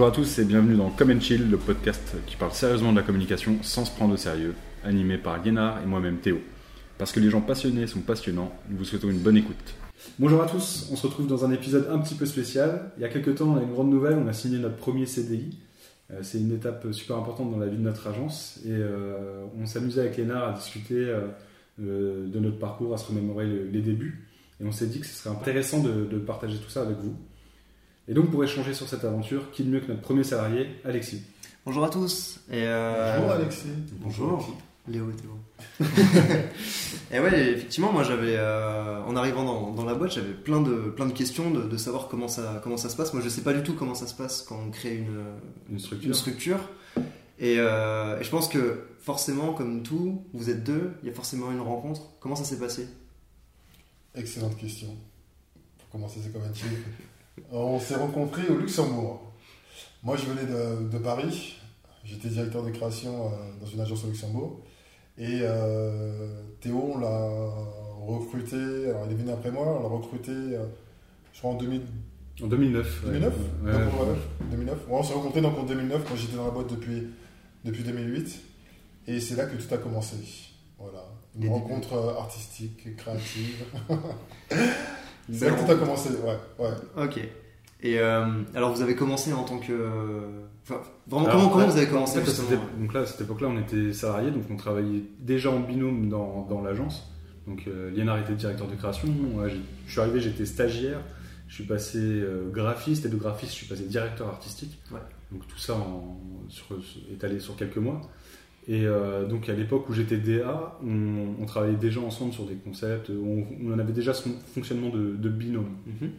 Bonjour à tous et bienvenue dans Come Chill, le podcast qui parle sérieusement de la communication sans se prendre au sérieux, animé par Guénard et moi-même Théo. Parce que les gens passionnés sont passionnants, nous vous souhaitons une bonne écoute. Bonjour à tous, on se retrouve dans un épisode un petit peu spécial. Il y a quelques temps, on a une grande nouvelle, on a signé notre premier CDI. Euh, C'est une étape super importante dans la vie de notre agence et euh, on s'amusait avec Lénard à discuter euh, de notre parcours, à se remémorer le- les débuts. Et on s'est dit que ce serait intéressant de, de partager tout ça avec vous. Et donc pour échanger sur cette aventure, qui de mieux que notre premier salarié, Alexis Bonjour à tous. Et euh, Bonjour Alexis. Bonjour. Léo et Théo. et ouais, effectivement, moi j'avais, euh, en arrivant dans, dans la boîte, j'avais plein de, plein de questions de, de savoir comment ça, comment ça se passe. Moi je sais pas du tout comment ça se passe quand on crée une, Une structure une structure. Et, euh, et je pense que forcément, comme tout, vous êtes deux, il y a forcément une rencontre. Comment ça s'est passé? Excellente question. Pour commencer, c'est comme un. On s'est rencontrés au Luxembourg. Moi, je venais de, de Paris. J'étais directeur de création euh, dans une agence au Luxembourg. Et euh, Théo, on l'a recruté. Alors, il est venu après moi. On l'a recruté, euh, je crois, en 2000 En 2009. ouais. 2009 Ouais, Donc, ouais. ouais, 2009. Ouais, on s'est rencontrés donc en 2009, quand j'étais dans la boîte depuis, depuis 2008. Et c'est là que tout a commencé. Voilà. Une Les rencontre euh, artistique, créative. C'est là que tout a commencé, ouais. ouais. Ok. Et euh, alors vous avez commencé en tant que. Enfin, vraiment, Alors, comment, vous avez en commencé fait, donc là, à cette époque-là, on était salariés, donc on travaillait déjà en binôme dans, dans l'agence. Donc euh, Liénard était directeur de création, moi, je suis arrivé, j'étais stagiaire, je suis passé euh, graphiste, et de graphiste, je suis passé directeur artistique. Ouais. Donc tout ça en, sur, étalé sur quelques mois. Et euh, donc à l'époque où j'étais DA, on, on travaillait déjà ensemble sur des concepts, on, on en avait déjà ce fonctionnement de, de binôme. Mhm.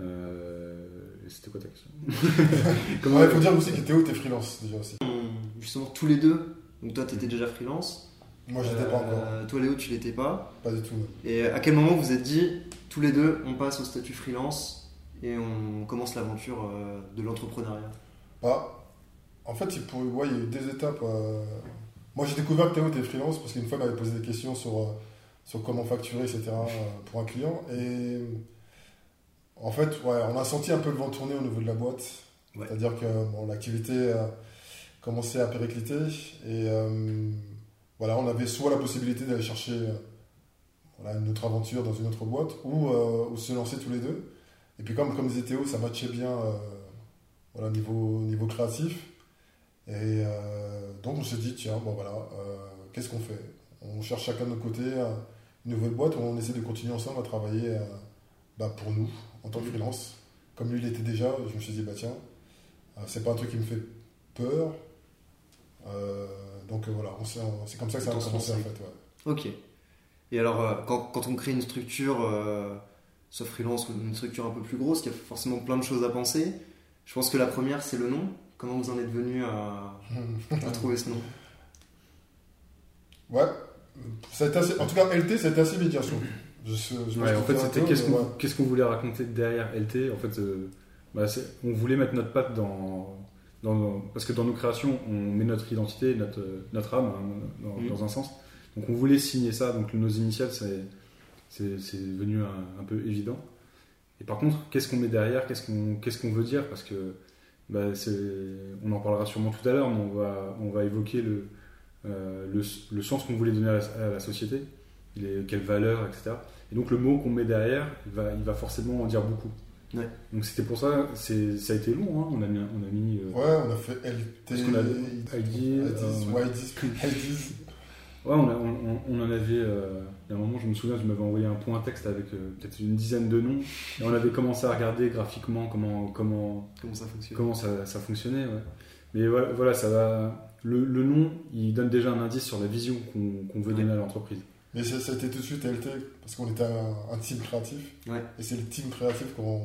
Euh, et C'était quoi ta question? Comment il faut dire aussi que Théo était freelance déjà aussi. On- Justement, tous les deux. Donc toi, tu étais déjà freelance. Moi, je l'étais pas encore. Euh, Toi, Léo, tu l'étais pas. Pas du tout. non. Et à quel moment vous vous êtes dit, tous les deux, on passe au statut freelance et on commence l'aventure euh, de l'entrepreneuriat? Bah, en fait, il, pour- ouais, il y a eu des étapes. euh, Moi, j'ai découvert que Théo était freelance parce qu'une fois, il m'avait posé des questions sur, euh, sur comment facturer, etc. euh, pour un client. Et en fait, ouais, on a senti un peu le vent tourner au niveau de la boîte. Ouais. C'est-à-dire que bon, l'activité commençait à péricliter. Et euh, voilà, on avait soit la possibilité d'aller chercher voilà, une autre aventure dans une autre boîte ou, euh, ou se lancer tous les deux. Et puis, comme, comme disait Théo, ça matchait bien. euh, voilà, niveau, niveau créatif. Et euh, donc on s'est dit, tiens, bon voilà, euh, qu'est-ce qu'on fait? On cherche chacun de notre côté euh, une nouvelle boîte on essaie de continuer ensemble à travailler euh, bah, pour nous, en tant que freelance. Comme lui, il était déjà, je me suis dit, bah tiens, c'est pas un truc qui me fait peur. Donc voilà, c'est comme ça que ça a commencé en fait. ouais. Ok. Et alors, quand, quand on crée une structure, soit freelance ou une structure un peu plus grosse, il y a forcément plein de choses à penser. Je pense que la première, c'est le nom. Comment vous en êtes venu à, à trouver ce nom Ouais, ça a été assez- en tout cas, LT, été assez immédiat. je. Je, Ouais, en fait, c'était qu'est-ce qu'on ouais. voulait raconter derrière LT. En fait, euh, bah, on voulait mettre notre patte dans, dans- parce que dans nos créations, on met notre identité, notre, notre âme hein, dans, Mhm. dans un sens. Donc, on voulait signer ça. Donc, nos initiales, c'est devenu un, un peu évident. Et par contre, qu'est-ce qu'on met derrière? Qu'est-ce qu'on qu'est-ce qu'on veut dire? Parce que bah, c'est- on en parlera sûrement tout à l'heure, mais on va on va évoquer le euh, le, le sens qu'on voulait donner à la, à la société, les, quelles valeurs, etc. Et donc le mot qu'on met derrière, il va, il va forcément en dire beaucoup. Ouais. Donc c'était pour ça, c'est, ça a été long, hein. on a mis, on a mis euh, Ouais, on a fait LT. Qu'on a- ID, euh, I10, ouais. Ouais, I10, I10. ouais, on, a- on- on- on en avait, euh, il y a un moment je me souviens, je m'avais envoyé un point texte avec euh, peut-être une dizaine de noms, et on avait commencé à regarder graphiquement comment, comment, Comment ça fonctionne comment ça, ça fonctionnait. ouais. Mais voilà, voilà, ça va, le, le nom, il donne déjà un indice sur la vision qu'on, veut Ouais. donner à l'entreprise. Mais ça, ça a été tout de suite LT parce qu'on était un, un team créatif. Ouais. Et c'est le team créatif qu'on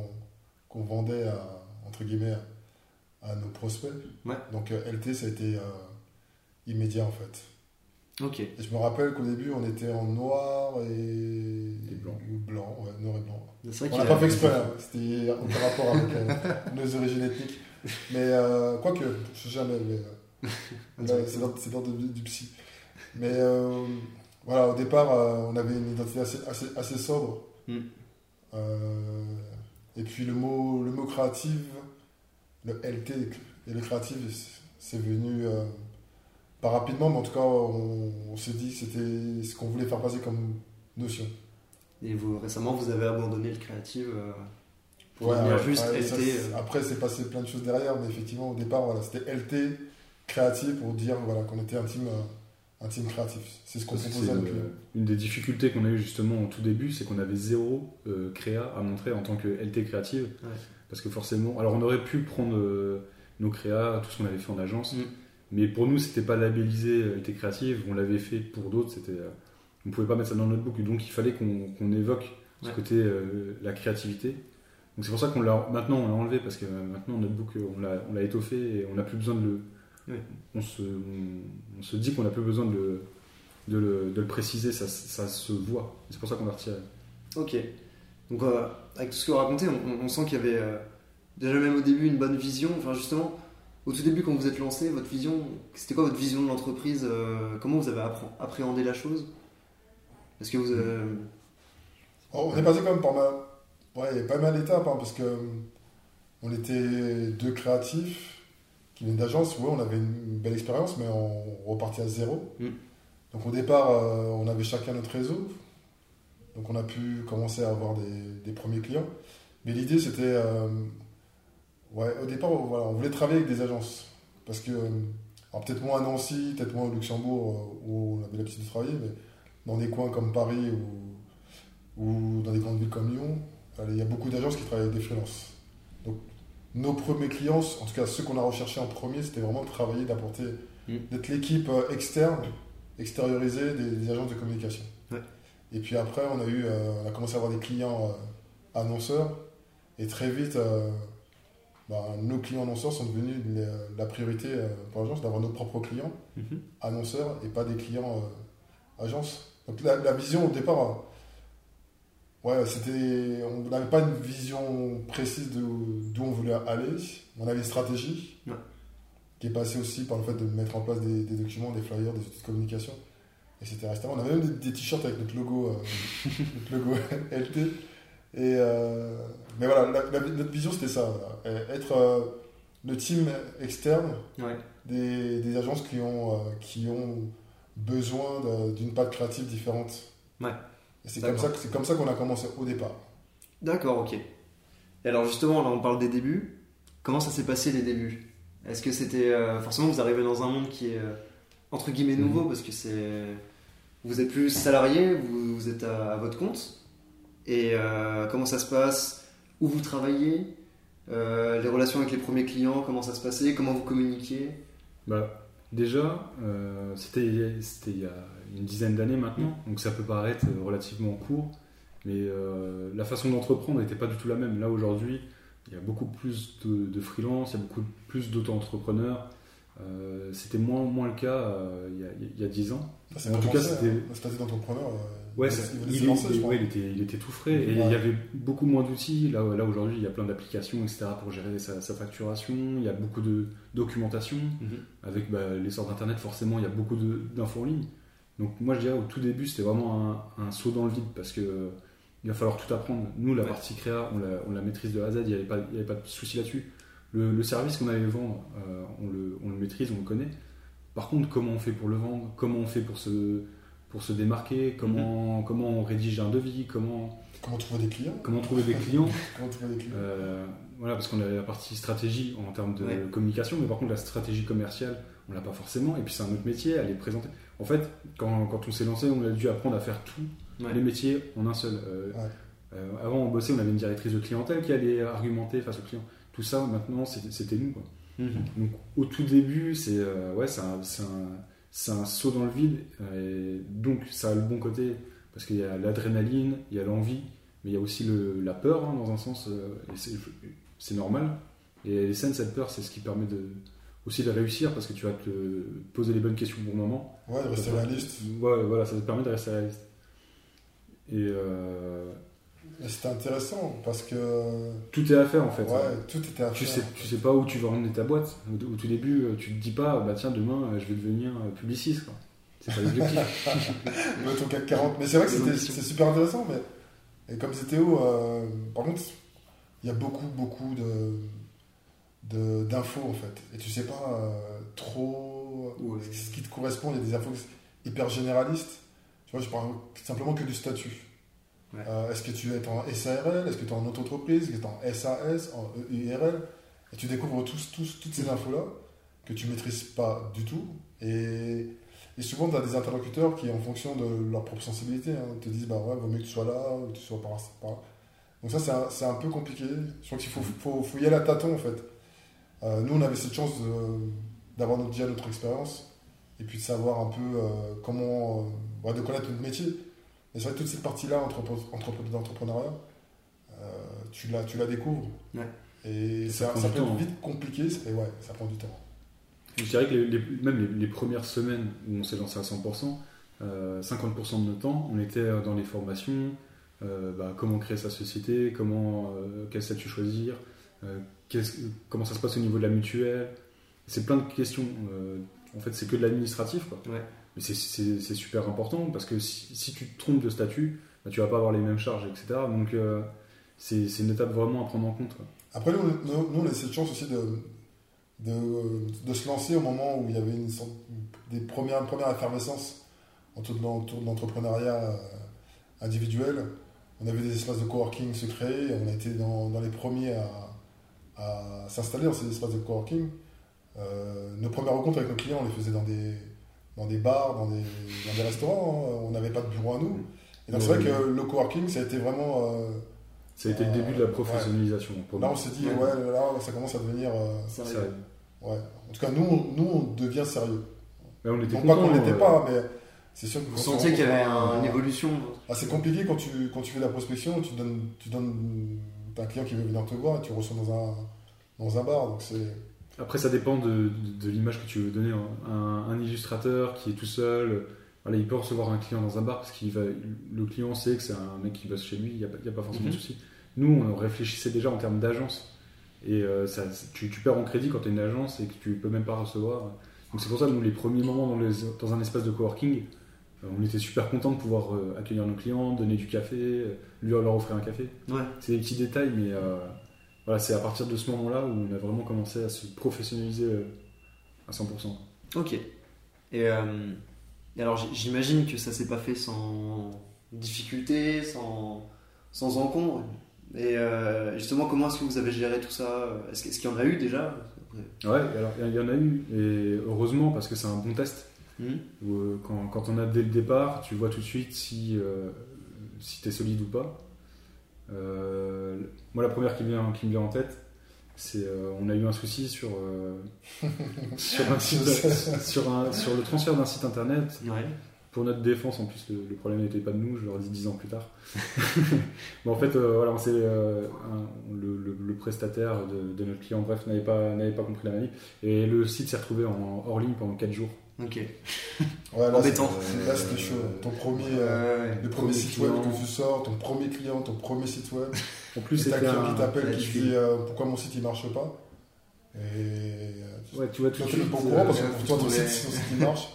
qu'on vendait à, entre guillemets à, à nos prospects. Ouais. Donc euh, LT, ça a été euh, immédiat en fait. Ok. Et je me rappelle qu'au début, on était en noir et, Et blanc. blanc, ouais, noir et blanc. Vrai On n'a pas fait exprès, hein. c'était aucun rapport avec euh, nos origines ethniques. Mais euh, quoique, je sais jamais, mais euh, c'est dans, du, du psy. Mais euh, voilà, au départ, euh, on avait une identité assez, assez, assez sobre. Mm. Euh, et puis le mot, le mot créative, le LT et le créatif, c'est venu euh, pas rapidement, mais en tout cas, on, s'est dit que c'était ce qu'on voulait faire passer comme notion. Et vous, récemment, vous avez abandonné le créatif euh, pour ouais, juste LT. Euh. après, c'est passé plein de choses derrière, mais effectivement, au départ, voilà, c'était LT créatif pour dire voilà, qu'on était un team, un team créatif. C'est ce qu'on proposait une, une des difficultés qu'on a eu justement au tout début, c'est qu'on avait zéro créa à montrer en tant que LT créative. Parce que forcément, alors on aurait pu prendre nos créas, tout ce qu'on avait fait en agence. Mm. Mais pour nous, c'était pas labellisé euh, été créative. On l'avait fait pour d'autres. C'était, euh, on pouvait pas mettre ça dans notre book. Donc il fallait qu'on évoque ce côté euh, la créativité. Donc c'est pour ça qu'on l'a maintenant on l'a enlevé parce que maintenant notre book on l'a, on l'a étoffé et on n'a plus besoin de le. On, se, on, se dit qu'on n'a plus besoin de le, de le, de le préciser. Ça, ça, se voit. C'est pour ça qu'on l'a retiré. Ok. Donc avec tout ce que vous racontez, on, sent qu'il y avait déjà même au début une bonne vision. Enfin, justement, au tout début, quand vous êtes lancé, votre vision, c'était quoi votre vision de l'entreprise euh, Comment vous avez appréhendé la chose? Est-ce que vous. Euh, on est passé quand même par mal. Ouais, il y a pas mal d'étapes, hein, parce que euh, on était deux créatifs qui viennent d'agence. Ouais, on avait une belle expérience, mais on repartait à zéro. Mm. Donc au départ, on avait chacun notre réseau. Donc on a pu commencer à avoir des, des premiers clients. Mais l'idée, c'était Ouais, au départ, voilà, on voulait travailler avec des agences. Parce que, peut-être moins à Nancy, peut-être moins au Luxembourg, euh, où on avait l'habitude de travailler, mais dans des coins comme Paris ou, ou dans des grandes villes comme Lyon, il y a beaucoup d'agences qui travaillent avec des freelances. Donc, nos premiers clients, en tout cas ceux qu'on a recherchés en premier, c'était vraiment de travailler, d'apporter, mm. d'être l'équipe euh, externe, extériorisée des, agences de communication. Et puis après, on a, eu, euh, on a commencé à avoir des clients annonceurs, et très vite, bah, nos clients annonceurs sont devenus la priorité euh, pour l'agence d'avoir nos propres clients mhm. annonceurs et pas des clients euh, agences. Donc la, vision au départ, euh, ouais, c'était, on n'avait pas une vision précise d'où on voulait aller. On avait une stratégie qui est passée aussi par le fait de mettre en place des, documents, des flyers, des outils de communication. Et c'était resté. On avait même des, t-shirts avec notre logo, notre logo LT. Et, euh, mais voilà, notre vision c'était ça, être euh, le team externe des, des, agences qui ont, euh, qui ont besoin d'une patte créative différente. Ouais. C'est comme ça, c'est comme ça qu'on a commencé au départ. D'accord, ok. Et alors justement, là on parle des débuts. Comment ça s'est passé les débuts? Est-ce que c'était forcément vous arrivez dans un monde qui est entre guillemets nouveau mhm. parce que c'est vous êtes plus salarié, vous, vous êtes à votre compte? Et euh, comment ça se passe? Où vous travaillez euh, Les relations avec les premiers clients, comment ça se passait Comment vous communiquiez bah, Déjà, euh, c'était il y a une dizaine d'années maintenant, donc ça peut paraître relativement court, mais la façon d'entreprendre n'était pas du tout la même. Là aujourd'hui, il y a beaucoup plus de, de freelance, il y a beaucoup plus d'auto-entrepreneurs. c'était moins, moins le cas il, y a, 10 ans. en tout cas, c'était. Hein. d'entrepreneur. Ouais, il, était, il, était, tout frais et il y avait beaucoup moins d'outils. Là, là aujourd'hui, il y a plein d'applications, etc. pour gérer sa, facturation. Il y a beaucoup de documentation. Mhm. Avec bah, l'essor d'Internet, forcément, il y a beaucoup d'infos en ligne. Donc, moi, je dirais au tout début, c'était vraiment un, saut dans le vide parce que il va falloir tout apprendre. Nous, la partie créa, on la, on la, maîtrise de A à Z, il n'y avait, pas, avait pas de souci là-dessus. Le, service qu'on allait vendre, euh, on, le, on, le, maîtrise, on le connaît. Par contre, comment on fait pour le vendre? Comment on fait pour se pour se démarquer, comment, mhm. comment on rédige un devis, comment... Comment trouver des clients Comment trouver des clients, euh, Voilà, parce qu'on a la partie stratégie en termes de communication, mais par contre la stratégie commerciale, on l'a pas forcément, et puis c'est un autre métier, elle est présentée. En fait, quand, quand, on s'est lancé, on a dû apprendre à faire tous les métiers en un seul. Euh, euh, avant, on bossait, on avait une directrice de clientèle qui allait argumenter face aux clients. Tout ça, maintenant, c'était nous. Quoi. Mhm. Donc, au tout début, c'est ouais, un, un c'est un saut dans le vide. Et donc, ça a le bon côté parce qu'il y a l'adrénaline, il y a l'envie, mais il y a aussi le, la peur hein, dans un sens. Euh, et c'est normal. Et les scènes, cette peur, c'est ce qui permet de, aussi de réussir parce que tu vas te poser les bonnes questions au bon moment. Ouais, de rester réaliste. Ouais, voilà, ça te permet de rester réaliste. Et, euh, c'était intéressant parce que. Tout est à faire en fait. Ouais, tout était à tu faire. Sais, tu sais pas où tu vas emmener ta boîte. Au, tout début, euh, tu te dis pas, bah tiens, demain, euh, je vais devenir euh, publiciste. C'est pas l'objectif. ton CAC 40. Mais c'est vrai que c'est super intéressant. Mais... Et comme c'était Théo, par contre, il y a beaucoup, beaucoup de. de- d'infos en fait. Et tu sais pas euh, trop Ouais. ce qui te correspond. Il y a des infos hyper généralistes. Tu vois, je parle simplement que du statut. Euh, Est-ce que tu es en SARL Est-ce que tu es en auto-entreprise Est-ce que tu es en SAS En EURL Et tu découvres tous, tous, toutes ces infos-là que tu maîtrises pas du tout. Et, et souvent, tu as des interlocuteurs qui, en fonction de leur propre sensibilité, hein, te disent bah ouais, vaut mieux que tu sois là ou que tu sois par, là. Donc, ça, c'est un, un peu compliqué. Je crois qu'il faut, faut, faut y aller à tâtons, en fait. Euh, nous, on avait cette chance d'avoir déjà notre expérience et puis de savoir un peu euh, comment. euh, ouais, de connaître notre métier. Mais c'est vrai que toute cette partie-là, entrepre- entrepre- d'entrepreneuriat, euh, tu, la, tu la découvres. Ouais. Et Ça ça, prend ça peut temps, être hein. vite compliqué, et ouais, ça prend du temps. Je dirais que les, les- même les, les premières semaines où on s'est lancé à 100%, euh, 50% de notre temps, on était euh, dans les formations, euh, bah, comment créer sa société, comment, euh, quel statut choisir, euh, comment ça se passe au niveau de la mutuelle. C'est plein de questions. euh, en fait, c'est que de l'administratif. Ouais. Mais c'est- super important parce que si, tu te trompes de statut, bah, tu vas pas avoir les mêmes charges, etc. Donc, euh, c'est une étape vraiment à prendre en compte. Après, nous, nous, on a cette chance aussi de, de, se lancer au moment où il y avait une des premières, premières effervescences autour de, l'entrepreneuriat euh, individuel. On avait des espaces de coworking se créer, on a été dans, les premiers à, à s'installer dans ces espaces de coworking. Euh, nos premières rencontres avec nos clients, on les faisait dans des, dans des bars, dans des, dans des restaurants, hein. on n'avait pas de bureau à nous. Et donc c'est vrai que le coworking, ça a été vraiment... euh, Ça a été le début de la professionnalisation. pour Là, on s'est dit, Ouais. là, ça commence à devenir. euh, Sérieux. Ouais. En tout cas, nous, on- nous, on devient sérieux. mais on était Non pas qu'on l'était euh, pas, mais c'est sûr que. Vous sentiez qu'il y avait euh, un- une évolution ah, c'est compliqué quand tu, quand tu fais de la prospection, tu donnes, tu donnes t'as un client qui veut venir te voir et tu reçois dans un, dans un bar. Donc c'est. Après, ça dépend de, de- de l'image que tu veux donner. hein. Un, un illustrateur qui est tout seul, voilà, il peut recevoir un client dans un bar parce qu'il va, le client sait que c'est un mec qui bosse chez lui, il n'y a, pas- a forcément Mhm. de souci. Nous, on réfléchissait déjà en termes d'agence. Et euh, ça, tu, tu perds en crédit quand tu es une agence et que tu peux même pas recevoir. Donc c'est pour ça que nous, les premiers moments dans, les- dans un espace de coworking, euh, on était super contents de pouvoir euh, accueillir nos clients, donner du café, lui leur offrir un café. Ouais. C'est des petits détails, mais voilà, c'est à partir de ce moment-là où on a vraiment commencé à se professionnaliser euh, à 100%. Ok. Et, euh, et alors j'imagine que ça s'est pas fait sans difficulté, sans, sans encombre. Et euh, justement, comment est-ce que vous avez géré tout ça? Est-ce qu'il y en a eu déjà? Ouais, alors il y en a eu, et heureusement parce que c'est un bon test. Hmm Où, quand, quand on a dès le départ, tu vois tout de suite si, euh, si tu es solide ou pas. Euh, moi, la première qui, vient, qui me vient en tête, c'est euh, on a eu un souci sur, euh, sur, un site, sur, un- sur le transfert d'un site internet. Ouais. Pour notre défense, en plus, le, problème n'était pas de nous, je leur ai dit 10 ans plus tard. Mais en fait, euh, voilà, euh, un- le, le- le prestataire de, de notre client, bref, n'avait pas, n'avait pas compris la manip. Et le site s'est retrouvé en hors ligne pendant 4 jours. Ok. Ouais, là, Embêtant. c'était- Là, c'était chaud. Ton premier, euh, le premier Premier site web que tu sors, ton premier client, ton premier site web. En plus, c'était un qui t'appelle qui te dit euh, pourquoi mon site il marche pas. Et euh, Ouais, tu vois tout toi, de tu n'es suite. pas au courant parce que pour toi, ton site, ton site, il marche.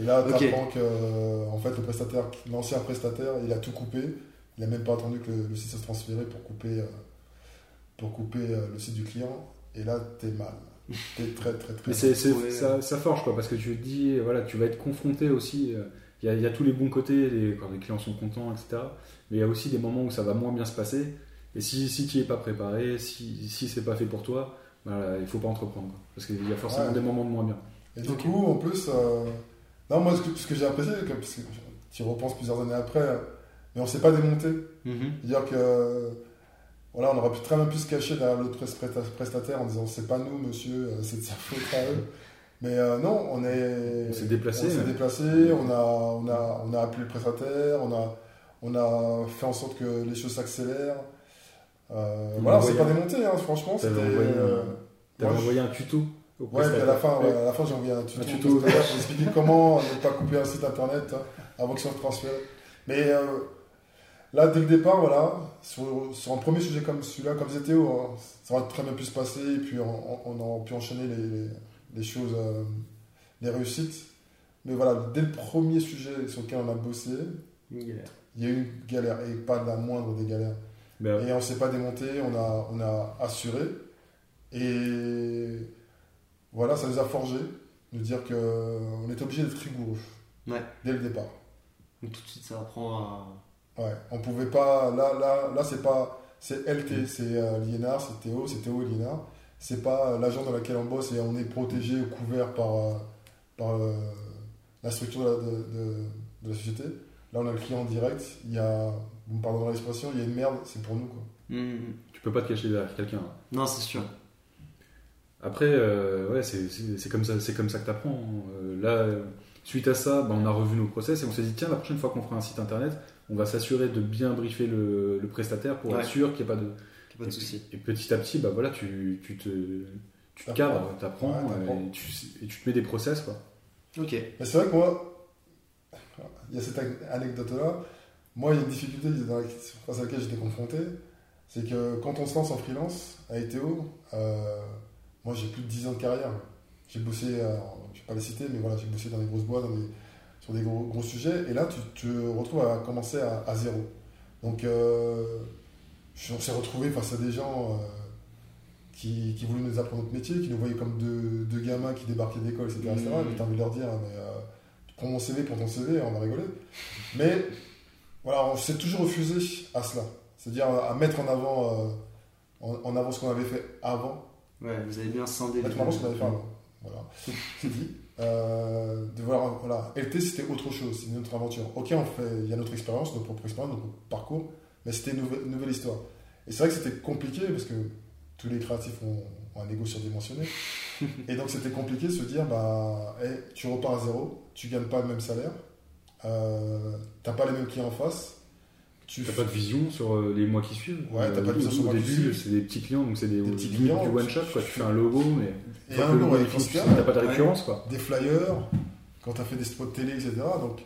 Et là, tu apprends que euh, en fait, le prestataire, l'ancien prestataire, il a tout coupé. Il n'a même pas attendu que le, le site se transféré pour couper, euh, pour couper euh, le site du client. Et là, t'es mal. T'es très, très, très Mais mal. c'est, c'est- Ouais. ça, ça forge quoi, parce que tu te dis, voilà, tu vas être confronté aussi. euh, Il y, a, il y a tous les bons côtés, les, quand les clients sont contents, etc. Mais il y a aussi des moments où ça va moins bien se passer. Et si, si tu n'y es pas préparé, si, si c'est pas fait pour toi, bah, il faut pas entreprendre. quoi. Parce qu'il y a forcément Ouais. des moments de moins bien. Et du coup, en plus, euh, non, moi, ce que, ce que j'ai apprécié, que- parce que tu repenses plusieurs années après, euh, mais on s'est pas démonté. Mhm. C'est-à-dire que, voilà, on aurait pu très bien pu se cacher derrière l'autre presta- prestataire en disant c'est pas nous, monsieur, euh, c'est de sa faute à eux. Mais euh, non, on est. On s'est déplacé, On s'est déplacé, on a, on, a, on a appelé le prestataire, on a, on a fait en sorte que les choses s'accélèrent. Euh, voilà, a on s'est envoyé pas démonté, hein, franchement. T'avais envoyé un- euh, je- envoyé un tuto au Ouais, puis à la fin, ouais, Ouais. à la fin j'ai envoyé un tuto, Un pour expliquer comment ne pas couper un site internet hein, avant qu'il soit transféré. Mais là, dès le départ, voilà, sur, sur un premier sujet comme celui-là, comme c'était, hein, ça aurait très bien pu se passer, et puis on, on aurait pu enchaîner les, les- choses, euh, les réussites. Mais voilà, dès le premier sujet sur lequel on a bossé, il y a eu une galère, et pas la moindre des galères. Euh, Et on s'est pas démonté, on a, on a assuré. Et voilà, ça nous a forgé de dire qu'on était obligé d'être rigoureux Ouais. dès le départ. Donc tout de suite, ça apprend à. Ouais, on pouvait pas. Là, là, là c'est pas. C'est LT, c'est euh, Liénard, c'est Théo, c'est Théo et Liénard. C'est pas euh, l'agence dans laquelle on bosse et on est protégé ou couvert par, euh, par euh, la structure de la, de, de- de la société. Là, on a le client en direct. Il y a, vous me pardonnerez l'expression, il y a une merde, c'est pour nous. Quoi. Mhm. Tu peux pas te cacher derrière quelqu'un. hein. Non, c'est sûr. Après, euh, ouais, c'est- comme ça, c'est comme ça que t'apprends. Euh, là, euh, suite à ça, bah, on a revu nos process et on s'est dit tiens, la prochaine fois qu'on fera un site internet, on va s'assurer de bien briefer le, le prestataire pour Ouais. être sûr qu'il n'y ait pas de, Pas de souci. Et petit à petit, bah voilà, tu, tu te, tu te T'apprends. cadres, Ouais, t'apprends. et, tu, et tu te mets des process quoi. Ok. Mais c'est vrai que moi, il y a cette ane- anecdote-là. Moi, il y a une difficulté face à laquelle j'étais confronté. C'est que quand on se lance en freelance à ETO, euh, moi j'ai plus de 10 ans de carrière. J'ai bossé, euh, je vais pas les citer, mais voilà, j'ai bossé dans des grosses boîtes, dans des- sur des gros, gros sujets. Et là, tu te retrouves à commencer à, à zéro. Donc, euh, on s'est retrouvé face à des gens euh, qui, qui voulaient nous apprendre notre métier, qui nous voyaient comme deux, deux gamins qui débarquaient d'école, etc. etc. Mhm. Mais t'as envie de leur dire, mais, euh, prends mon CV pour ton CV, on va rigoler. Mais voilà, on s'est toujours refusé à cela. C'est-à-dire à mettre en avant, euh, en, en avant ce qu'on avait fait avant Ouais, vous avez bien scindé Mettre en avant ce qu'on avait fait avant. Voilà, c'est dit. Euh, de voir, voilà, LT c'était autre chose, c'est une autre aventure. Ok, on fait, il y a notre expérience, notre propre expérience, notre parcours, mais c'était une nouvelle, histoire. Et c'est vrai que c'était compliqué parce que tous les créatifs ont, ont un ego surdimensionné. Et donc c'était compliqué de se dire, bah, hey, tu repars à zéro, tu gagnes pas le même salaire, euh, t'as pas les mêmes clients en face. Tu T'as pas de vision sur euh, les mois qui suivent. Ouais, t'as pas de vision sur Au les mois qui début, suivent. c'est des petits clients, donc c'est des, Des petits clients, du one tu- shot quoi. tu fais un logo, mais Et un logo avec t'as pas de récurrence quoi. des flyers, quand tu as fait des spots télé, etc. Donc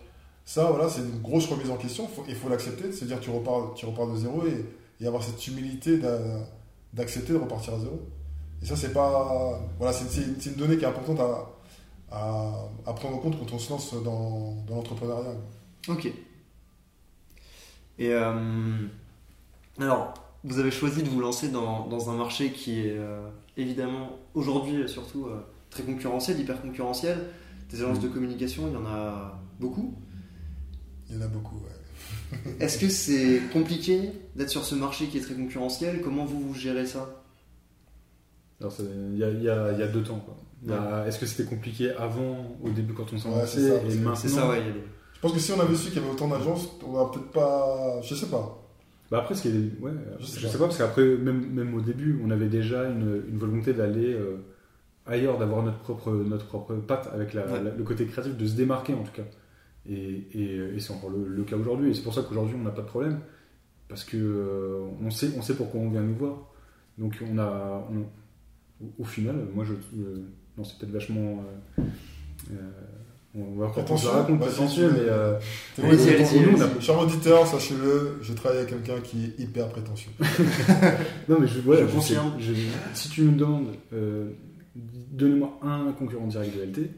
ça, voilà, c'est une grosse remise en question. Il faut l'accepter, de se dire tu repars, tu repars de zéro et, et avoir cette humilité d'a- d'accepter de repartir à zéro. Et ça, c'est pas, voilà, c'est une, donnée qui est importante à, à, à prendre en compte quand on se lance dans, dans l'entrepreneuriat. Ok. Et euh, alors, vous avez choisi de vous lancer dans, dans un marché qui est euh, évidemment aujourd'hui surtout euh, très concurrentiel, hyper concurrentiel. Des agences de communication, il y en a beaucoup. Il y en a beaucoup. ouais. Est-ce que c'est compliqué d'être sur ce marché qui est très concurrentiel? Comment vous, vous gérez ça? Il y a, y y deux temps Est-ce que c'était compliqué avant, au début quand on s'en Ouais, c'est ça, lançait, et maintenant C'est ça, ouais. y a des- Je pense que si on avait su qu'il y avait autant d'agences, on n'aurait peut-être pas. Je sais pas. Bah après, ce qui est, ouais, Je je sais sais, pas. pas. parce qu'après, même, même au début, on avait déjà une, une volonté d'aller euh, ailleurs, d'avoir notre propre, notre propre patte avec la- Ouais. la- le côté créatif, de se démarquer en tout cas. Et, et, et c'est encore le, le cas aujourd'hui. Et c'est pour ça qu'aujourd'hui, on n'a pas de problème. Parce que euh, on, sait, on sait pourquoi on vient nous voir. Donc on a. on- au, au final, moi je. euh, non, c'est peut-être vachement. On va Prétentieux la raconte prétentieux, mais. euh, T'es Allez-y, vrai, allez-y, pour nous, allez-y. Cher auditeur, sachez-le, je travaille avec quelqu'un qui est hyper prétentieux. Non, mais je, voilà, Je je confirme. sais- je- si tu me demandes, euh, donnez-moi un concurrent direct de LT,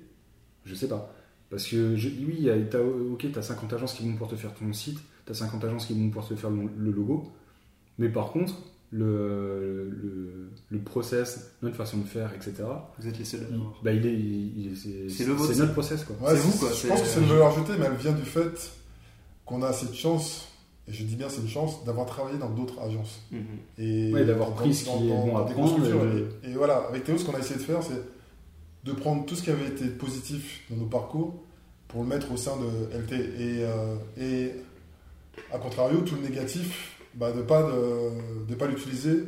je sais pas. Parce que, je- oui, il y a- t'as, ok, tu as 50 agences qui vont pouvoir te faire ton site, tu as 50 agences qui vont pouvoir te faire le, le logo, mais par contre, le, le, le process, notre façon de faire, etc., Vous êtes les seuls à bah, il est, il- c'est, C'est le vôtre. c'est notre process. Quoi. Ouais, C'est vous, quoi, Je c'est- pense que c'est une valeur ajoutée, mais elle vient du fait qu'on a cette chance, et je dis bien c'est une chance, d'avoir travaillé dans d'autres agences. Mhm. Et Ouais, d'avoir dans- pris ce dans- qui est dans- bon à prendre, euh, Et, et voilà, avec Théo, ce qu'on a essayé de faire, c'est de prendre tout ce qui avait été positif dans nos parcours pour le mettre au sein de LT. Et, euh, et à contrario, tout le négatif, bah, de ne pas, l'utiliser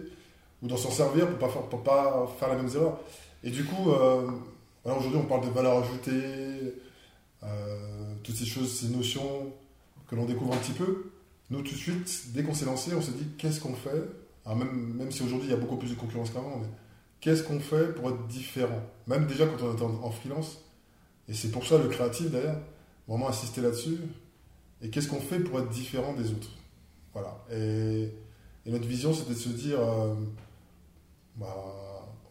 ou d'en s'en servir pour ne pas, faire- pour pas faire la même erreur. Et du coup, euh, aujourd'hui, on parle de valeur ajoutée, euh, toutes ces choses, ces notions que l'on découvre un petit peu. Nous, tout de suite, dès qu'on s'est lancé, on s'est dit qu'est-ce qu'on fait? Même, même si aujourd'hui il y a beaucoup plus de concurrence qu'avant, mais qu'est-ce qu'on fait pour être différent? Même déjà quand on en, en freelance, et c'est pour ça le créatif d'ailleurs, vraiment insister là-dessus. Et qu'est-ce qu'on fait pour être différent des autres? Voilà. Et, et notre vision, c'était de se dire, euh, bah,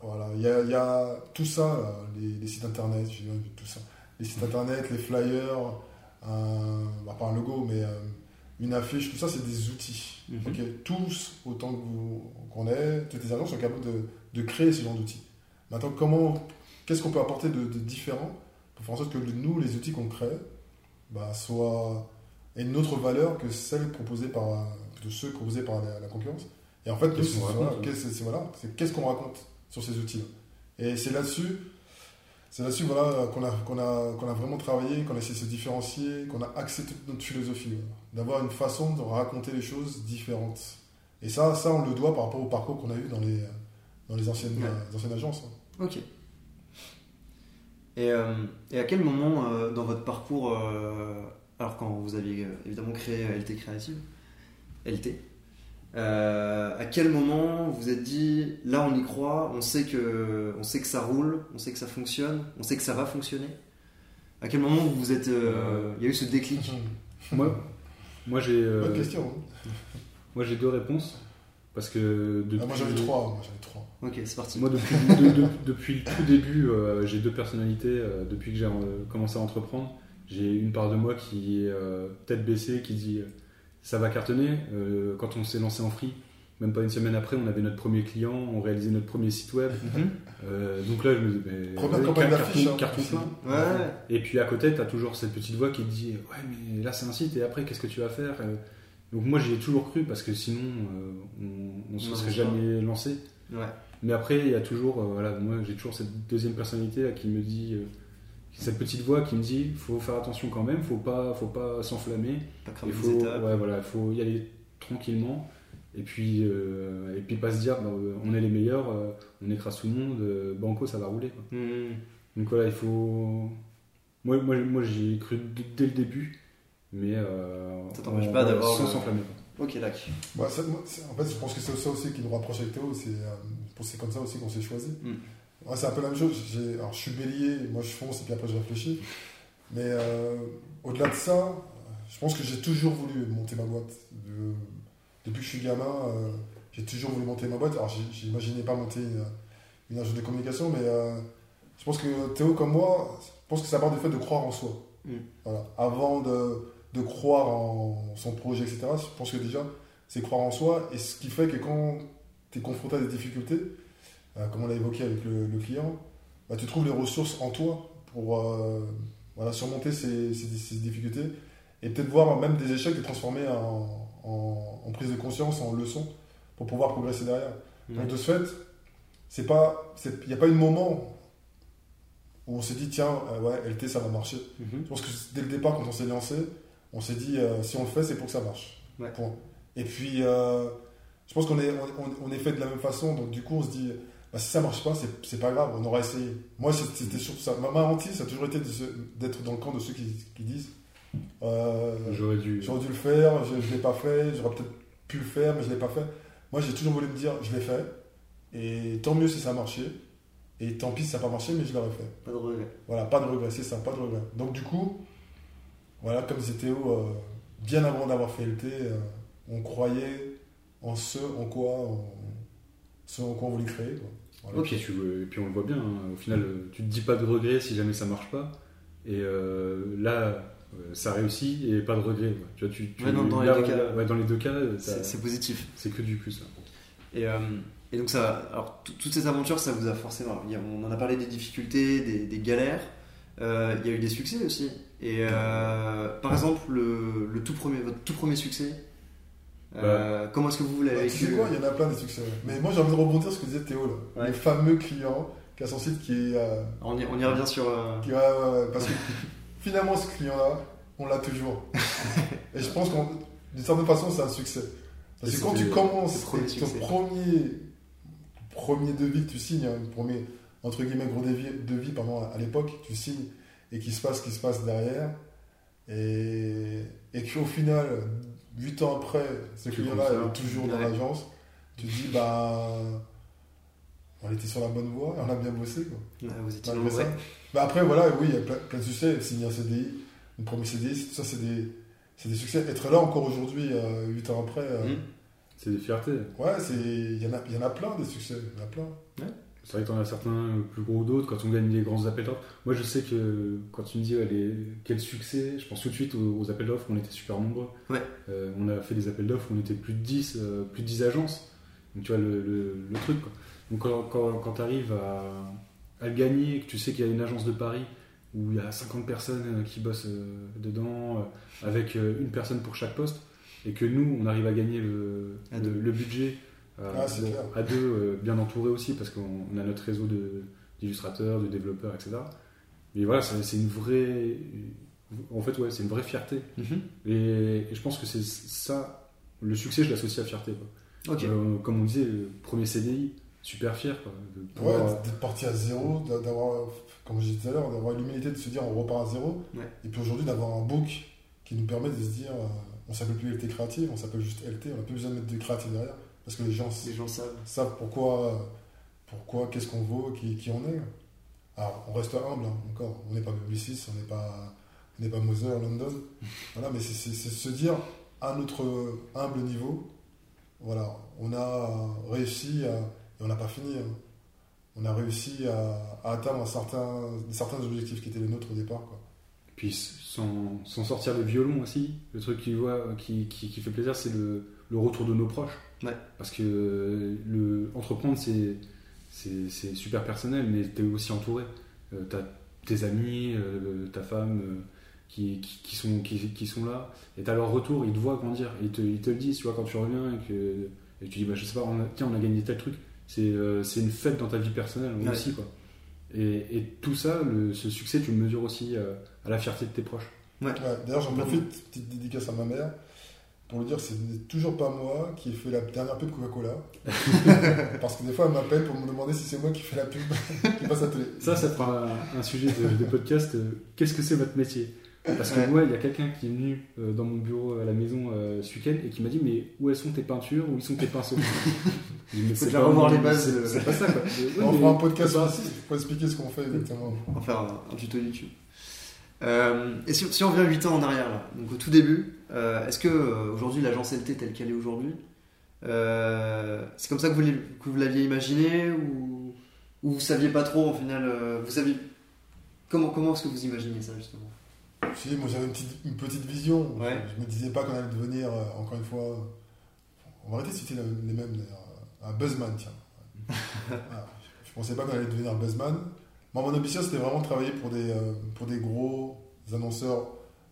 voilà, il y a, il y a tout ça, là, les, les sites internet, j'ai vu tout ça, les sites internet, les flyers, un, bah, pas un logo, mais euh, une affiche, tout ça, c'est des outils. Mhm. Tous, autant qu'on est, toutes les agences sont capables de, de créer ce genre d'outils. Maintenant, comment, qu'est-ce qu'on peut apporter de, de différent pour faire en sorte que nous, les outils qu'on crée, bah, soient aient une autre valeur que celle proposée par de ceux proposés par la, la concurrence. Et en fait, Qu'est-ce c'est qu'on voilà, raconte, qu'est-ce c'est- voilà, c'est qu'est-ce qu'on raconte sur ces outils-là. Et c'est là-dessus, c'est là-dessus voilà, qu'on a, qu'on a, qu'on a vraiment travaillé, qu'on a essayé de se différencier, qu'on a axé toute notre philosophie, voilà. d'avoir une façon de raconter les choses différentes. Et ça, ça, on le doit par rapport au parcours qu'on a eu dans les, dans les anciennes, Ouais. euh, anciennes agences. hein. Ok. Et, euh, et à quel moment euh, dans votre parcours, euh, alors quand vous aviez euh, évidemment créé euh, LT Créative, LT, euh, à quel moment vous vous êtes dit là on y croit, on sait que on sait que ça roule, on sait que ça fonctionne, on sait que ça va fonctionner? À quel moment vous vous êtes, euh, il y a eu ce déclic? Moi, moi j'ai euh, Bonne question. hein. moi j'ai deux réponses parce que depuis, Ah, moi j'en ai trois. Moi, j'en ai trois. Ok, c'est parti. Moi, depuis, de- de- depuis le tout début, euh, j'ai deux personnalités. euh, depuis que j'ai euh, commencé à entreprendre, j'ai une part de moi qui est euh, tête baissée, qui dit euh, ça va cartonner. Euh, quand on s'est lancé en free, même pas une semaine après, on avait notre premier client, on réalisait notre premier site web. Mhm. Euh, donc là, je me dis, mais, carton, hein, carton plein. Ouais. Et puis à côté, tu as toujours cette petite voix qui te dit Ouais, mais là c'est un site, et après, qu'est-ce que tu vas faire? Donc moi, j'y ai toujours cru parce que sinon, euh, on ne se serait jamais lancé. Ouais. Mais après, il y a toujours, euh, voilà, moi j'ai toujours cette deuxième personnalité là, qui me dit, euh, cette petite voix qui me dit faut faire attention quand même, faut pas, faut pas s'enflammer, il faut, ouais, voilà, faut y aller tranquillement. Et puis, euh, et puis pas se dire bah, euh, on est les meilleurs, euh, on écrase tout le monde, euh, banco ça va rouler. quoi. Mhm. Donc voilà, il faut. Moi, moi, moi j'y ai cru dès le début, mais. Euh, Ça t'empêche pas d'avoir Sans s'enflammer. Ok, lac. Bah, en fait, je pense que c'est ça aussi qui nous rapproche avec Théo. C'est euh, comme ça aussi qu'on s'est choisi. Mm. Ouais, c'est un peu la même chose. Alors, je suis bélier, moi je fonce et puis après je réfléchis. Mais euh, au-delà de ça, je pense que j'ai toujours voulu monter ma boîte. De- depuis que je suis gamin, euh, j'ai toujours voulu monter ma boîte. Alors, j'imaginais pas monter une, une agence de communication, mais euh, je pense que Théo, comme moi, je pense que ça part du fait de croire en soi. Mm. Voilà. Avant de, de croire en son projet, etc., je pense que déjà, c'est croire en soi. Et ce qui fait que quand tu es confronté à des difficultés, euh, comme on l'a évoqué avec le, le client, bah, tu trouves les ressources en toi pour euh, voilà, surmonter ces, ces- ces difficultés et peut-être voir même des échecs les transformer en, en- en prise de conscience, en leçon pour pouvoir progresser derrière. Donc de ce fait, c'est pas, il n'y a pas eu de moment où on s'est dit tiens, euh, ouais, LT ça va marcher. Mhm. Je pense que dès le départ, quand on s'est lancé, on s'est dit euh, si on le fait, c'est pour que ça marche. Ouais. Point. Et puis, euh, je pense qu'on est, on, on- on est fait de la même façon, donc du coup, on se dit bah, si ça marche pas, c'est, pas grave, on aura essayé. Moi, c'était surtout ça. Ma, ma hantise, ça a toujours été d'être dans le camp de ceux qui, qui disent euh, J'aurais dû. j'aurais dû le faire, je ne l'ai pas fait, j'aurais peut-être pu le faire, mais je ne l'ai pas fait. Moi, j'ai toujours voulu me dire je l'ai fait, et tant mieux si ça a marché, et tant pis si ça n'a pas marché, mais je l'aurais fait. Pas de regret. Voilà, pas de regret, c'est ça, pas de regret. Donc du coup, voilà, comme disait Théo, euh, bien avant d'avoir fait LT, euh, on croyait en ce en quoi, on, ce en quoi on voulait créer. Quoi. Voilà. Et puis, tu- et puis on le voit bien, hein, au final, euh, tu te dis pas de regret si jamais ça marche pas. Et euh, là, euh, ça réussit et pas de regret. Tu vois, tu, tu- Ouais, non, dans les là, deux cas. ouais, dans les deux cas, t'as- C'est positif. c'est que du plus. hein. Et, euh, et donc, ça, alors, tout- toutes ces aventures, ça vous a forcément. alors, on en a parlé des difficultés, des, des galères. Euh, il y a eu des succès aussi. Et euh, par exemple, le, le tout premier, votre tout premier succès, euh, comment est-ce que vous l'avez Bah, tu sais quoi, il y en a plein des succès. Mais moi j'ai envie de rebondir sur ce que disait Théo là. Ouais. Le fameux client qui a son site qui est. euh, on y, on y revient sur. euh, qui- ouais, ouais, ouais, parce que finalement ce client là, on l'a toujours. Et je pense qu'en d'une certaine façon c'est un succès. Parce que quand tu commences ton succès. premier, premier devis que tu signes, hein, le premier entre guillemets gros devis, devis pardon, à l'époque, tu signes et qu'il se passe ce qui se passe derrière. Et, et qu'au final, 8 ans après, ce Tu client-là est toujours dans Ouais. l'agence, tu te dis, bah, on était sur la bonne voie et on a bien bossé. Quoi. ouais, vous étiez Malgré ça. Bah après, voilà, oui, il y a plein, plein de succès. Signer un CDI, une premier CDI, tout ça, c'est des, c'est des succès. Être là encore aujourd'hui, 8 ans après, euh, Mhm. C'est des fiertés. ouais, c'est- il y, en a- il y en a plein des succès. Il y en a plein. C'est vrai que t'en as certains plus gros d'autres quand on gagne les grands appels d'offres. Moi, je sais que quand tu me dis ouais, les- quel succès, je pense tout de suite aux, aux appels d'offres, on était super nombreux. Ouais. Euh, on a fait des appels d'offres, on était plus de 10, euh, plus de 10 agences. Donc tu vois le, le- le truc. Quoi. Donc quand, quand, quand tu arrives à, à le gagner, que tu sais qu'il y a une agence de Paris où il y a 50 personnes euh, qui bossent euh, dedans, avec une personne pour chaque poste, et que nous, on arrive à gagner le, À budget Ah, bon, clair. à deux, euh, bien entouré aussi, parce qu'on on a notre réseau de- d'illustrateurs, de, développeurs, etc. Mais voilà, c'est une vraie. En fait, ouais, c'est une vraie fierté. Mhm. Et, et je pense que c'est ça, le succès, je l'associe à fierté. Quoi. Euh, comme on disait, le premier CDI, super fier. Quoi, de Ouais, pouvoir- d'être parti à zéro, d'a- d'avoir, comme je disais tout à l'heure, d'avoir l'humilité de se dire on repart à zéro. Ouais. Et puis aujourd'hui d'avoir un book qui nous permet de se dire euh, on s'appelle plus LT créative, on s'appelle juste LT, on n'a plus besoin de mettre de créatif derrière. Parce que les gens Les gens savent. savent pourquoi, pourquoi qu'est-ce qu'on vaut, qui, qui on est. Alors, on reste humble hein, encore. On n'est pas Publicis, on n'est pas, on pas Moser, London. Voilà, mais c'est se dire à notre humble niveau, voilà, on a réussi à, et on n'a pas fini. hein. On a réussi à, à atteindre un certain, certains objectifs qui étaient les nôtres au départ. Quoi. Puis sans, sans sortir le violon aussi, le truc qui, voit, qui, qui, qui fait plaisir, c'est le, le retour de nos proches. Ouais. Parce que euh, le, entreprendre, c'est, super personnel, mais tu es aussi entouré. tu as tes amis, euh, ta femme euh, qui, qui, qui sont, qui, qui sont là, et tu as leur retour, ils te voient grandir, ils te, ils te le disent, tu vois, quand tu reviens et que et tu dis, bah, je sais pas, on a, tiens, on a gagné tel truc. C'est, euh, c'est une fête dans ta vie personnelle Ouais. aussi, quoi. Et, et tout ça, le, ce succès, tu le mesures aussi euh, à la fierté de tes proches. Ouais, D'ailleurs, j'en profite, petite dédicace à ma mère, pour lui dire que ce n'est toujours pas moi qui ai fait la dernière pub Coca-Cola. Parce que des fois, elle m'appelle pour me demander si c'est moi qui fais la pub qui passe à la télé. Ça, ça fera un, un sujet de, de podcast. euh, Qu'est-ce que c'est votre métier? Parce que Ouais. moi, il y a quelqu'un qui est venu euh, dans mon bureau à la maison euh, ce week-end et qui m'a dit Mais où elles sont tes peintures Où ils sont tes pinceaux? C'est déjà pas revoir les bases C'est pas ça, quoi. Ouais, on mais- fera un podcast aussi pour expliquer ce qu'on fait exactement. On va faire un, un tuto YouTube. Euh, et si, si on revient 8 ans en arrière, là, donc au tout début, euh, est-ce que euh, aujourd'hui l'agence LT telle qu'elle est aujourd'hui, euh, c'est comme ça que vous, l'aviez imaginé ou, ou vous saviez pas trop au final euh, Vous saviez comment comment est-ce que vous imaginez ça justement? Si, moi j'avais une petite, une petite vision. Ouais. Je me disais pas qu'on allait devenir, euh, encore une fois, on va arrêter de citer le- les mêmes d'ailleurs, un buzzman, tiens. Voilà. Je pensais pas qu'on allait devenir buzzman. Moi, mon ambition, c'était vraiment de travailler pour des, euh, pour des gros annonceurs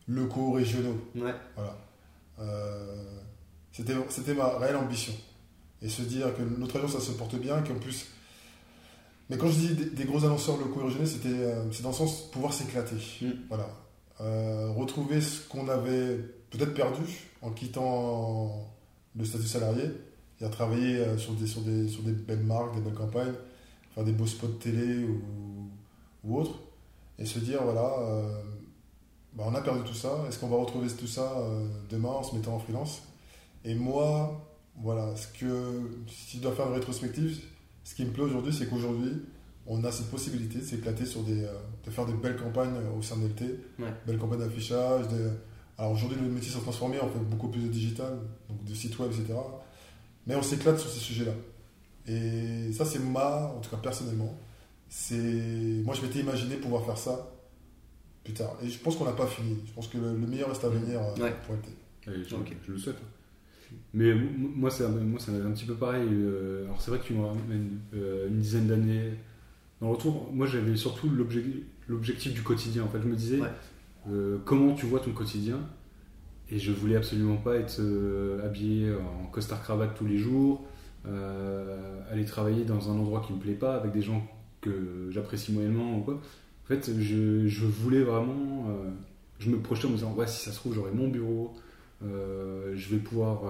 locaux, régionaux. Ouais. Voilà. Euh, c'était, c'était ma réelle ambition. Et se dire que notre agence, ça se porte bien, qu'en plus. Mais quand je dis des, des gros annonceurs locaux et régionaux, c'était, euh, c'est dans le sens de pouvoir s'éclater. Mm. Voilà. Euh, retrouver ce qu'on avait peut-être perdu en quittant le statut salarié. C'est-à-dire travailler euh, sur des, sur, des, sur des belles marques, des belles campagnes, faire des beaux spots télé ou, ou autres. Et se dire, voilà. euh, bah, on a perdu tout ça. Est-ce qu'on va retrouver tout ça euh, demain en se mettant en freelance? Et moi, voilà, ce que, si je dois faire une rétrospective, ce qui me plaît aujourd'hui, c'est qu'aujourd'hui, on a cette possibilité de s'éclater sur des, euh, de faire des belles campagnes euh, au sein de LT, Ouais. belles campagnes d'affichage. Alors aujourd'hui, le métier s'est transformé, on fait beaucoup plus de digital, donc de sites web, etc. Mais on s'éclate sur ces sujets-là. Et ça, c'est ma, en tout cas personnellement, c'est moi je m'étais imaginé pouvoir faire ça plus tard. Et je pense qu'on n'a pas fini. Je pense que le, le meilleur reste à venir euh, Ouais. pour LT. Je, Ok. je le souhaite. Mais m- moi, c'est un, moi, c'est un petit peu pareil. alors, c'est vrai que tu ramènes euh, une dizaine d'années dans le retour. Moi, j'avais surtout l'obje- l'objectif du quotidien. En fait, je me disais Ouais. euh, comment tu vois ton quotidien? Et je voulais absolument pas être euh, habillé en costard cravate tous les jours, euh, aller travailler dans un endroit qui me plaît pas avec des gens que j'apprécie moyennement ou quoi. En fait, je, je voulais vraiment. euh, je me projetais en me disant ouais, si ça se trouve, j'aurai mon bureau, je vais pouvoir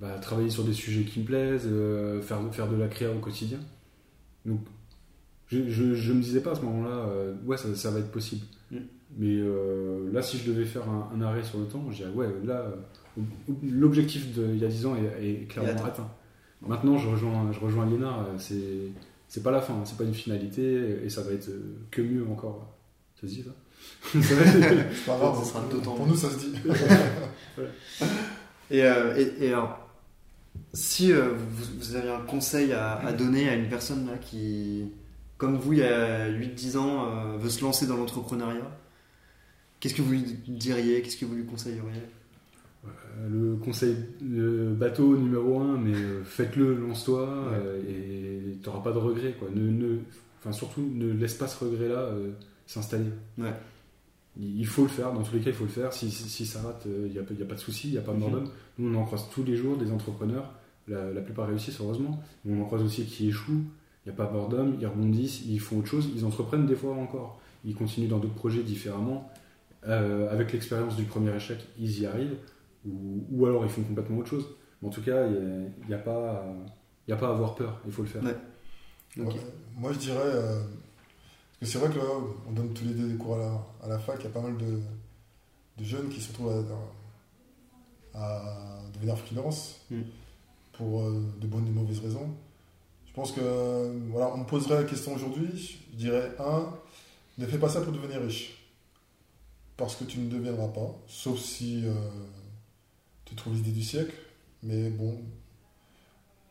bah, travailler sur des sujets qui me plaisent, faire, faire de la créa au quotidien. Donc, je, je, je me disais pas à ce moment-là, euh, ouais, ça, ça va être possible. Mm. Mais euh, là, si je devais faire un, un arrêt sur le temps, je dirais, ouais, là, euh, l'objectif d'il y a 10 ans est, est clairement atteint. atteint. Maintenant, je rejoins, je rejoins Liénard, euh, c'est, c'est pas la fin, hein, c'est pas une finalité, et ça va être que mieux encore. Ça se dit ça Ça va être- C'est pas grave, Ça sera d'autant pour nous ça se dit. Et, euh, et, et alors, si euh, vous, vous avez un conseil à, à donner à une personne là qui, comme vous, il y a 8-10 ans, euh, veut se lancer dans l'entrepreneuriat, qu'est-ce que vous lui diriez? Qu'est-ce que vous lui conseilleriez? Euh, Le conseil le bateau numéro un, mais euh, faites-le, lance-toi Ouais. euh, et t'auras pas de regrets. Quoi. Ne, ne- enfin, surtout, ne laisse pas ce regret-là euh, s'installer. Ouais. Il faut le faire, dans tous les cas, il faut le faire. Si, si, si ça rate, il n'y a, pas- y a pas de souci, il n'y a pas de Mhm. mordom. Nous, on en croise tous les jours des entrepreneurs. La, la plupart réussissent, heureusement. Mais on en croise aussi qui échouent. Il n'y a pas de mordom, ils rebondissent, ils font autre chose, ils entreprennent des fois encore. Ils continuent dans d'autres projets différemment. Euh, avec l'expérience du premier échec, ils y arrivent. Ou, ou alors ils font complètement autre chose. Mais en tout cas, il n'y a, pas à- il y a pas à avoir peur, il faut le faire. Ouais. Ok. Ouais, moi, je dirais. euh, parce que c'est vrai que là, on donne tous les deux des cours à la, à la fac. Il y a pas mal de, de jeunes qui se retrouvent à, à devenir freelance Mm. pour euh, de bonnes et de mauvaises raisons. Je pense que. Voilà, on me poserait la question aujourd'hui. Je dirais un, ne fais pas ça pour devenir riche. Parce que tu ne deviendras pas. Sauf si euh, tu trouves l'idée du siècle. Mais bon.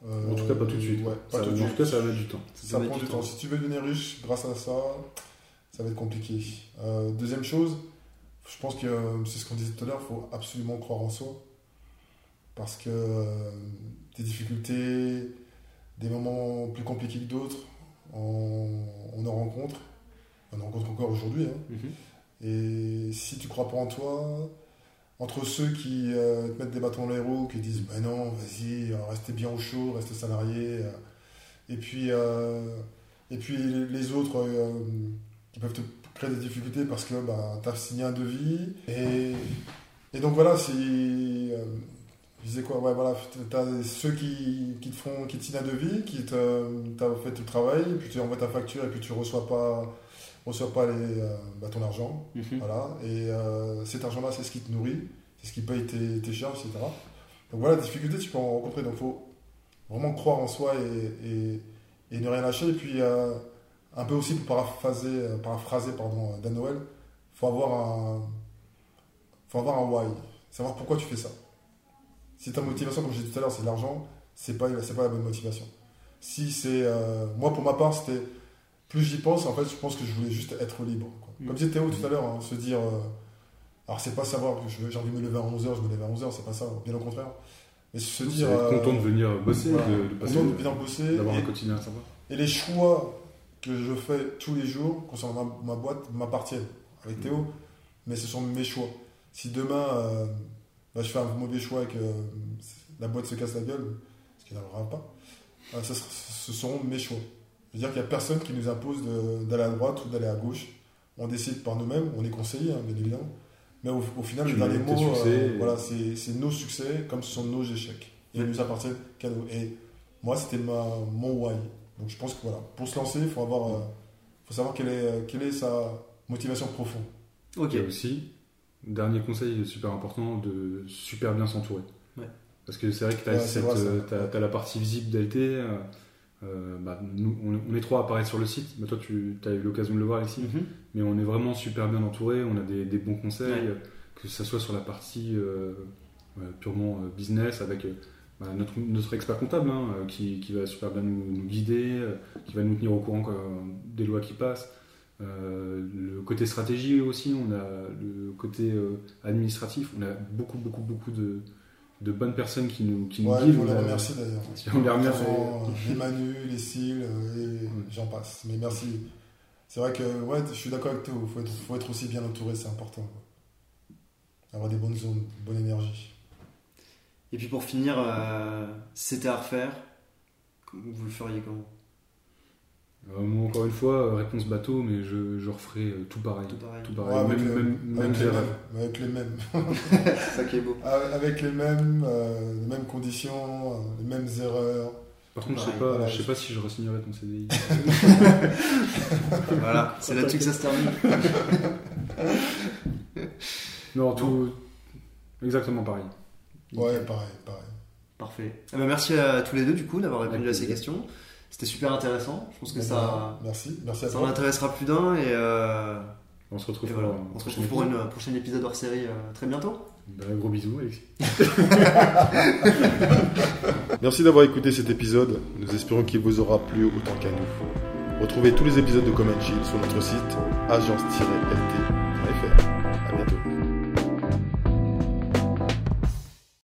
En tout cas, pas tout de suite. Ouais, pas Ça- tout de en tout cas, ça va mettre du temps. Ça prend du temps. temps. Si tu veux devenir riche grâce à ça, ça va être compliqué. Euh, deuxième chose, je pense que euh, c'est ce qu'on disait tout à l'heure, il faut absolument croire en soi. Parce que des difficultés, des moments plus compliqués que d'autres, on, on en rencontre. On en rencontre encore aujourd'hui. hein. Mhm. Et si tu crois pas en toi, entre ceux qui euh, te mettent des bâtons dans les roues, qui disent ben non, vas-y, euh, restez bien au chaud, restez salarié, euh, et puis euh, et puis les autres euh, qui peuvent te créer des difficultés parce que bah, tu as signé un devis. Et, et donc voilà, si. Je disais quoi Ouais, voilà, tu as ceux qui, qui te font, qui te signent un devis, qui te, t'as fait tout le travail, puis tu envoies ta facture et puis tu reçois pas, reçois pas les, euh, bah, ton argent. Mhm. Voilà, et euh, cet argent-là, c'est ce qui te nourrit, c'est ce qui paye tes, tes charges, etc. Donc voilà, difficultés, tu peux en rencontrer. Donc il faut vraiment croire en soi et, et, et ne rien lâcher. Et puis, euh, un peu aussi pour paraphraser, paraphraser pardon, Dan Noël, il faut avoir un, faut avoir un why, savoir pourquoi tu fais ça. Si ta motivation, comme j'ai dit tout à l'heure, c'est l'argent, c'est pas, c'est pas la bonne motivation. Si c'est. euh, moi, pour ma part, c'était. Plus j'y pense, en fait, je pense que je voulais juste être libre. quoi. Mm. Comme disait Théo tout à l'heure, hein, se dire. euh, alors, c'est pas savoir que j'ai envie de me lever à 11h, je me lève à 11h, c'est pas ça, bien au contraire. Mais se C'est dire. être euh, content de venir bosser, voilà, de, de passer, content de venir bosser. d'avoir et- un quotidien sympa. et les choix que je fais tous les jours concernant ma, ma boîte m'appartiennent avec Théo, mais ce sont mes choix. Si demain bah, je fais un mauvais choix et que euh, la boîte se casse la gueule, ce qui n'arrivera pas, euh, ce, seront mes choix. Je veux dire qu'il n'y a personne qui nous impose d'aller à droite ou d'aller à gauche. On décide par nous-mêmes, on est conseillé, hein, bien évidemment. Mais au, au final, Tu les derniers mots, succès euh, et- voilà, c'est nos succès comme ce sont nos échecs. Et ils nous appartiennent qu'à nous. Et moi, c'était ma, mon why. Donc je pense que voilà, pour se lancer, il faut, avoir, euh, faut savoir quelle est, quelle est sa motivation profonde. Ok. Et aussi, dernier conseil super important, de super bien s'entourer. Ouais. Parce que c'est vrai que tu as, Ouais, ça. la partie visible d'LT. euh, euh, bah, nous, on, on est trois à apparaître sur le site. Bah, toi, tu as eu l'occasion de le voir ici. Mhm. Mais on est vraiment super bien entouré. On a des, des bons conseils, Ouais. euh, que ce soit sur la partie euh, purement euh, business avec euh, bah, notre, notre expert comptable hein, euh, qui, qui va super bien nous, nous guider, euh, qui va nous tenir au courant quoi, des lois qui passent. Euh, le côté stratégie aussi, on a le côté euh, administratif, on a beaucoup, beaucoup, beaucoup de, de bonnes personnes qui nous, qui nous Ouais, guident. on les remercie d'ailleurs. on les remercie. Les Manu, les Cils, euh, j'en passe. Mais merci. C'est vrai que ouais, je suis d'accord avec toi. Il faut être, faut être aussi bien entouré, c'est important. Avoir des bonnes zones, bonne énergie. Et puis pour finir, euh, c'était à refaire, vous le feriez comment? Euh, moi, encore une fois, euh, réponse bateau, mais je, je referai euh, tout pareil. Tout pareil. Tout Ouais, pareil. avec, même, le- même, même avec, les mêmes, avec les mêmes. C'est ça qui est beau. Avec les mêmes, euh, les mêmes conditions, les mêmes erreurs. Par contre, je sais pas, voilà, je sais pas si je re-signerai ton CDI. Voilà, c'est là-dessus que ça se termine. non, tout exactement pareil. Ouais, pareil, pareil. Parfait. Eh ben, merci à tous les deux du coup d'avoir répondu à ces questions. C'était super intéressant. Je pense que ça, Merci, merci à ça en intéressera plus d'un et, euh, On se retrouve et pour voilà. un On se prochain retrouve pour épisode. une prochaine épisode hors série euh, très bientôt. Bah, gros bisous, Alexis. Merci d'avoir écouté cet épisode. Nous espérons qu'il vous aura plu autant qu'à nous. Retrouvez tous les épisodes de Common Chill sur notre site agence-lt